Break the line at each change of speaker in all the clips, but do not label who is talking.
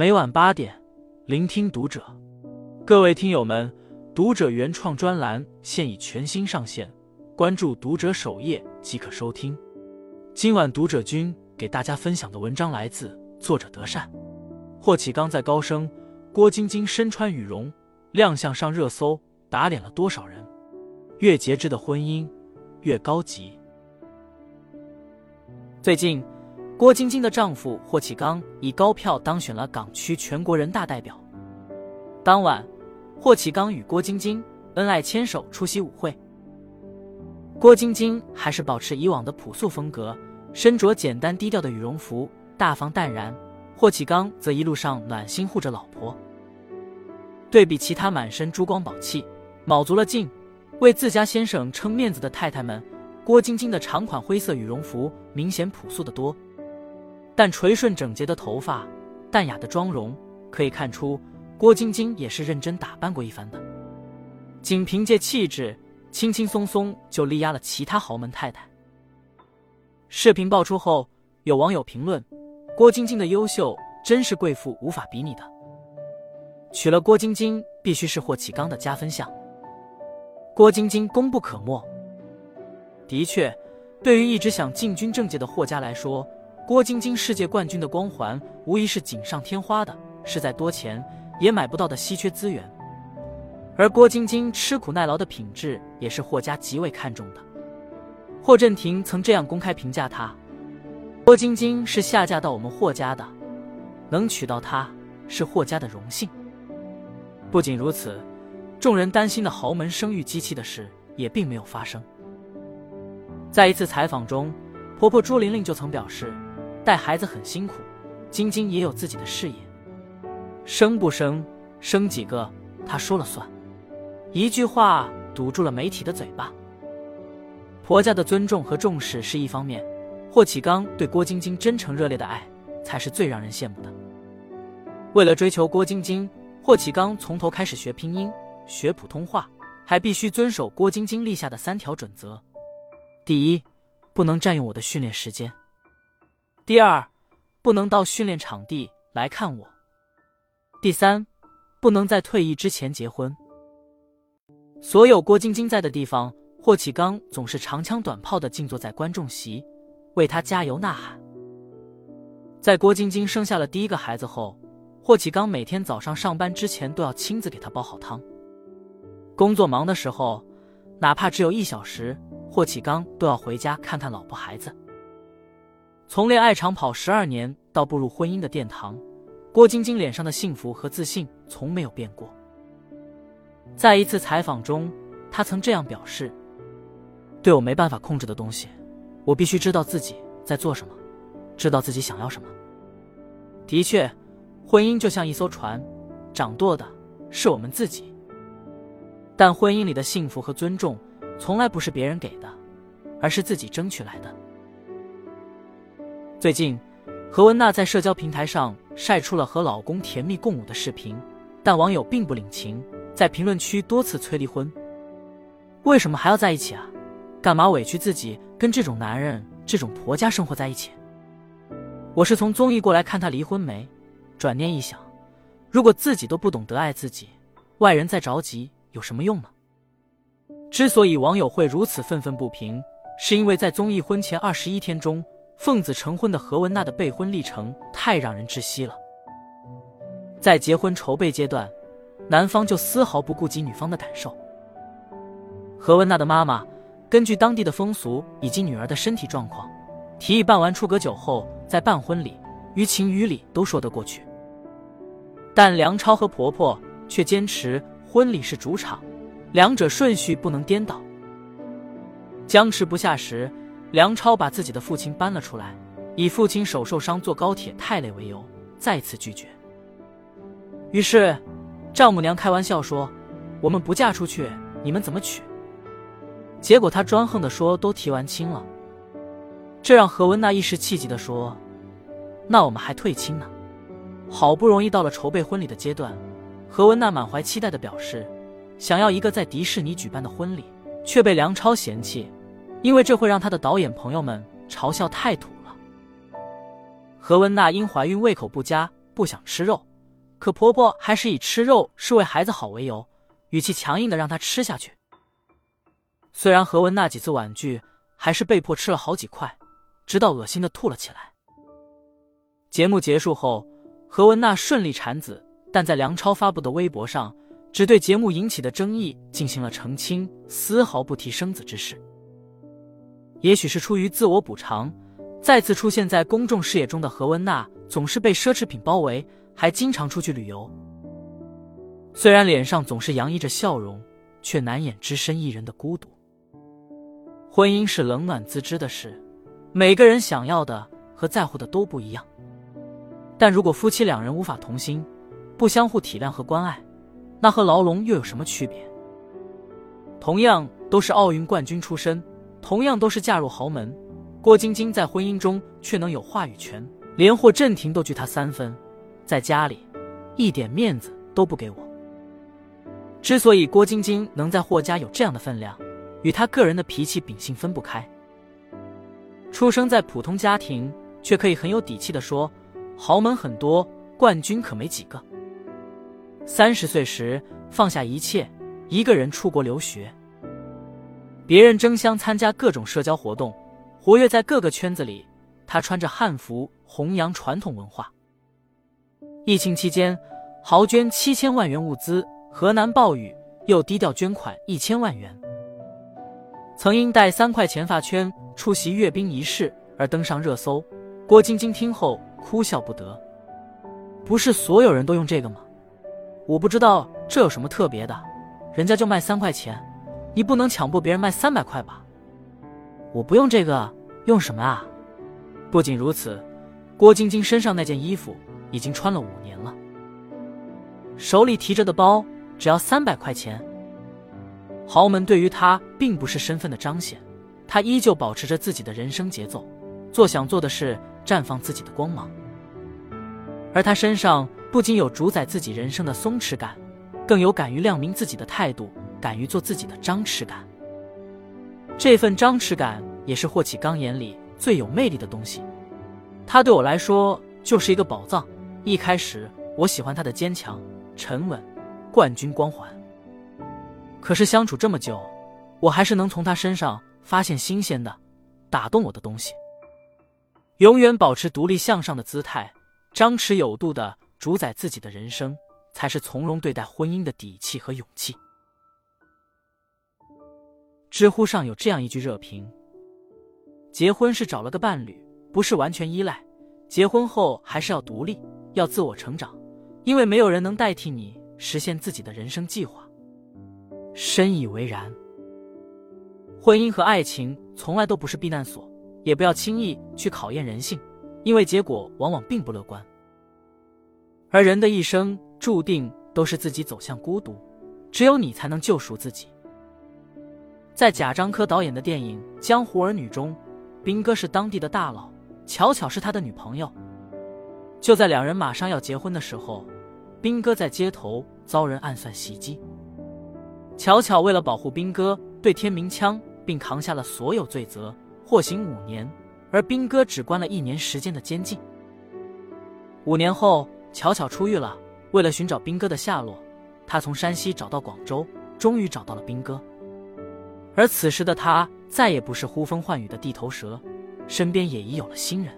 每晚八点，聆听读者。各位听友们，读者原创专栏现已全新上线，关注读者首页即可收听。今晚读者君给大家分享的文章来自作者德善。霍启刚在高升，郭晶晶身穿羽绒亮相上热搜，打脸了多少人？越节制的婚姻越高级。最近，郭晶晶的丈夫霍启刚以高票当选了港区全国人大代表。当晚，霍启刚与郭晶晶恩爱牵手出席舞会。郭晶晶还是保持以往的朴素风格，身着简单低调的羽绒服，大方淡然；霍启刚则一路上暖心护着老婆。对比其他满身珠光宝气、卯足了劲为自家先生撑面子的太太们。郭晶晶的长款灰色羽绒服明显朴素的多，但垂顺整洁的头发、淡雅的妆容，可以看出郭晶晶也是认真打扮过一番的。仅凭借气质，轻轻松松就力压了其他豪门太太。视频爆出后，有网友评论：“郭晶晶的优秀真是贵妇无法比拟的。”娶了郭晶晶，必须是霍启刚的加分项。郭晶晶功不可没。的确，对于一直想进军政界的霍家来说，郭晶晶世界冠军的光环无疑是锦上添花的，是再多钱也买不到的稀缺资源。而郭晶晶吃苦耐劳的品质也是霍家极为看重的。霍震霆曾这样公开评价她：“郭晶晶是下嫁到我们霍家的，能娶到她是霍家的荣幸。”不仅如此，众人担心的豪门生育机器的事也并没有发生。在一次采访中，婆婆朱玲玲就曾表示，带孩子很辛苦，晶晶也有自己的事业，生不生，生几个，她说了算。一句话堵住了媒体的嘴巴。婆家的尊重和重视是一方面，霍启刚对郭晶晶真诚热烈的爱才是最让人羡慕的。为了追求郭晶晶，霍启刚从头开始学拼音、学普通话，还必须遵守郭晶晶立下的三条准则。第一，不能占用我的训练时间。第二，不能到训练场地来看我。第三，不能在退役之前结婚。所有郭晶晶在的地方，霍启刚总是长枪短炮的静坐在观众席，为她加油呐喊。在郭晶晶生下了第一个孩子后，霍启刚每天早上上班之前都要亲自给她煲好汤。工作忙的时候，哪怕只有一小时。霍启刚都要回家看看老婆孩子。从恋爱长跑十二年到步入婚姻的殿堂，郭晶晶脸上的幸福和自信从没有变过。在一次采访中，她曾这样表示：“对我没办法控制的东西，我必须知道自己在做什么，知道自己想要什么。”的确，婚姻就像一艘船，掌舵的是我们自己。但婚姻里的幸福和尊重。从来不是别人给的，而是自己争取来的。最近，何文娜在社交平台上晒出了和老公甜蜜共舞的视频，但网友并不领情，在评论区多次催离婚。为什么还要在一起啊？干嘛委屈自己跟这种男人、这种婆家生活在一起？我是从综艺过来看他离婚没？转念一想，如果自己都不懂得爱自己，外人再着急有什么用呢？之所以网友会如此愤愤不平，是因为在综艺婚前二十一天中，奉子成婚的何文娜的备婚历程太让人窒息了。在结婚筹备阶段，男方就丝毫不顾及女方的感受。何文娜的妈妈根据当地的风俗以及女儿的身体状况，提议办完出阁酒后再办婚礼，于情于理都说得过去。但梁超和婆婆却坚持婚礼是主场。两者顺序不能颠倒。僵持不下时，梁超把自己的父亲搬了出来，以父亲手受伤坐高铁太累为由，再次拒绝。于是，丈母娘开玩笑说：“我们不嫁出去，你们怎么娶？”结果他专横的说：“都提完亲了。”这让何文娜一时气急的说：“那我们还退亲呢？”好不容易到了筹备婚礼的阶段，何文娜满怀期待的表示。想要一个在迪士尼举办的婚礼，却被梁超嫌弃，因为这会让他的导演朋友们嘲笑太土了。何文娜因怀孕胃口不佳，不想吃肉，可婆婆还是以吃肉是为孩子好为由，语气强硬的让她吃下去。虽然何文娜几次婉拒，还是被迫吃了好几块，直到恶心的吐了起来。节目结束后，何文娜顺利产子，但在梁超发布的微博上，只对节目引起的争议进行了澄清，丝毫不提生子之事。也许是出于自我补偿，再次出现在公众视野中的何文娜总是被奢侈品包围，还经常出去旅游。虽然脸上总是洋溢着笑容，却难掩只身一人的孤独。婚姻是冷暖自知的事，每个人想要的和在乎的都不一样。但如果夫妻两人无法同心，不相互体谅和关爱，那和牢笼又有什么区别？同样都是奥运冠军出身，同样都是嫁入豪门，郭晶晶在婚姻中却能有话语权，连霍震霆都惧她三分，在家里一点面子都不给我。之所以郭晶晶能在霍家有这样的分量。与她个人的脾气秉性分不开。出生在普通家庭，却可以很有底气的说，豪门很多，冠军可没几个。三十岁时放下一切，一个人出国留学。别人争相参加各种社交活动，活跃在各个圈子里，他穿着汉服弘扬传统文化。疫情期间，豪捐七千万元物资，河南暴雨又低调捐款一千万元。曾因戴三块钱发圈出席阅兵仪式而登上热搜，郭晶晶听后哭笑不得。不是所有人都用这个吗？我不知道这有什么特别的，人家就卖三块钱，你不能强迫别人卖三百块吧？我不用这个，用什么啊？不仅如此，郭晶晶身上那件衣服已经穿了五年了，手里提着的包只要三百块钱。豪门对于他并不是身份的彰显，他依旧保持着自己的人生节奏，做想做的事，绽放自己的光芒。而他身上不仅有主宰自己人生的松弛感，更有敢于亮明自己的态度、敢于做自己的张弛感。这份张弛感也是霍启刚眼里最有魅力的东西。他对我来说就是一个宝藏。一开始我喜欢他的坚强、沉稳、冠军光环。可是相处这么久，我还是能从他身上发现新鲜的、打动我的东西。永远保持独立向上的姿态，张弛有度的主宰自己的人生，才是从容对待婚姻的底气和勇气。知乎上有这样一句热评：“结婚是找了个伴侣，不是完全依赖。结婚后还是要独立，要自我成长，因为没有人能代替你实现自己的人生计划。”深以为然。婚姻和爱情从来都不是避难所，也不要轻易去考验人性，因为结果往往并不乐观。而人的一生注定都是自己走向孤独，只有你才能救赎自己。在贾樟柯导演的电影《江湖儿女》中，兵哥是当地的大佬，巧巧是他的女朋友。就在两人马上要结婚的时候，兵哥在街头遭人暗算袭击。巧巧为了保护兵哥，对天鸣枪，并扛下了所有罪责，获刑五年，而兵哥只关了一年时间的监禁。五年后，巧巧出狱了。为了寻找兵哥的下落，他从山西找到广州，终于找到了兵哥。而此时的他再也不是呼风唤雨的地头蛇，身边也已有了新人。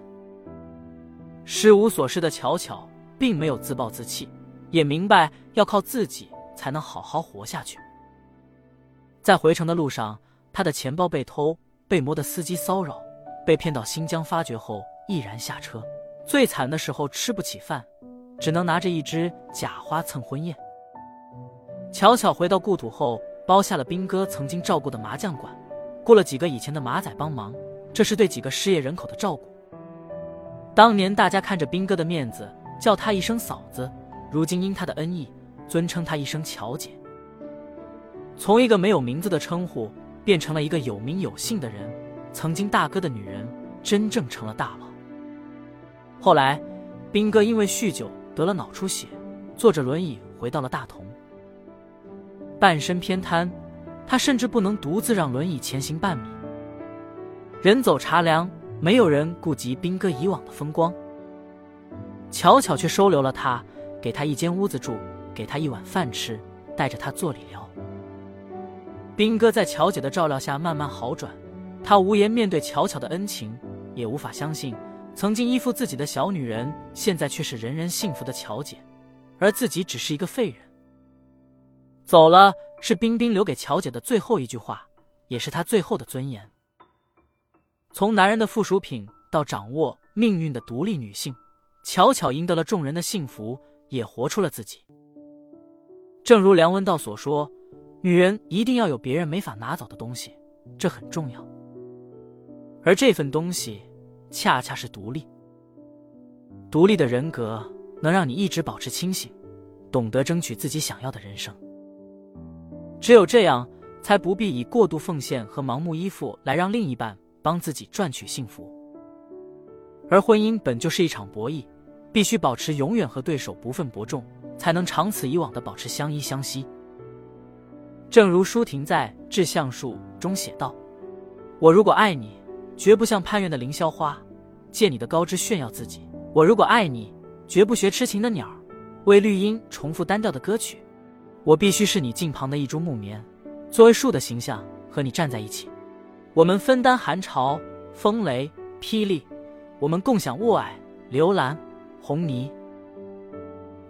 失无所失的巧巧，并没有自暴自弃，也明白要靠自己才能好好活下去。在回程的路上，他的钱包被偷，被摩的司机骚扰，被骗到新疆发掘后毅然下车。最惨的时候吃不起饭，只能拿着一只假花蹭婚宴。巧巧回到故土后，包下了兵哥曾经照顾的麻将馆，雇了几个以前的马仔帮忙，这是对几个失业人口的照顾。当年大家看着兵哥的面子，叫他一声嫂子，如今因他的恩义，尊称他一声乔姐。从一个没有名字的称呼变成了一个有名有姓的人，曾经大哥的女人真正成了大佬。后来，兵哥因为酗酒得了脑出血，坐着轮椅回到了大同。半身偏瘫，他甚至不能独自让轮椅前行半米。人走茶凉，没有人顾及兵哥以往的风光。巧巧却收留了他，给他一间屋子住，给他一碗饭吃，带着他做理疗。兵哥在乔姐的照料下慢慢好转，他无颜面对巧巧的恩情，也无法相信曾经依附自己的小女人，现在却是人人幸福的乔姐，而自己只是一个废人。走了，是冰冰留给乔姐的最后一句话，也是她最后的尊严。从男人的附属品到掌握命运的独立女性，巧巧赢得了众人的幸福，也活出了自己。正如梁文道所说：“女人一定要有别人没法拿走的东西，这很重要。而这份东西，恰恰是独立。独立的人格能让你一直保持清醒，懂得争取自己想要的人生。”只有这样，才不必以过度奉献和盲目依附来让另一半帮自己赚取幸福。而婚姻本就是一场博弈，必须保持永远和对手不分伯仲，才能长此以往的保持相依相惜。正如舒婷在《致橡树》中写道：“我如果爱你，绝不像攀援的凌霄花，借你的高枝炫耀自己；我如果爱你，绝不学痴情的鸟，为绿荫重复单调的歌曲。”我必须是你近旁的一株木棉，作为树的形象和你站在一起。我们分担寒潮、风雷、霹雳，我们共享雾霭、流岚、红泥。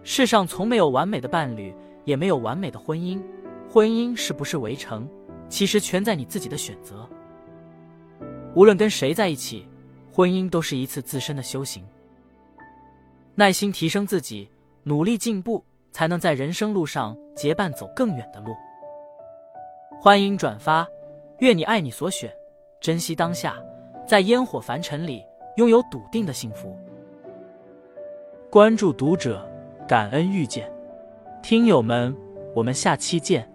世上从没有完美的伴侣，也没有完美的婚姻。婚姻是不是围城，其实全在你自己的选择。无论跟谁在一起，婚姻都是一次自身的修行。耐心提升自己，努力进步。才能在人生路上结伴走更远的路。欢迎转发，愿你爱你所选，珍惜当下，在烟火凡尘里拥有笃定的幸福。关注读者，感恩遇见，听友们，我们下期见。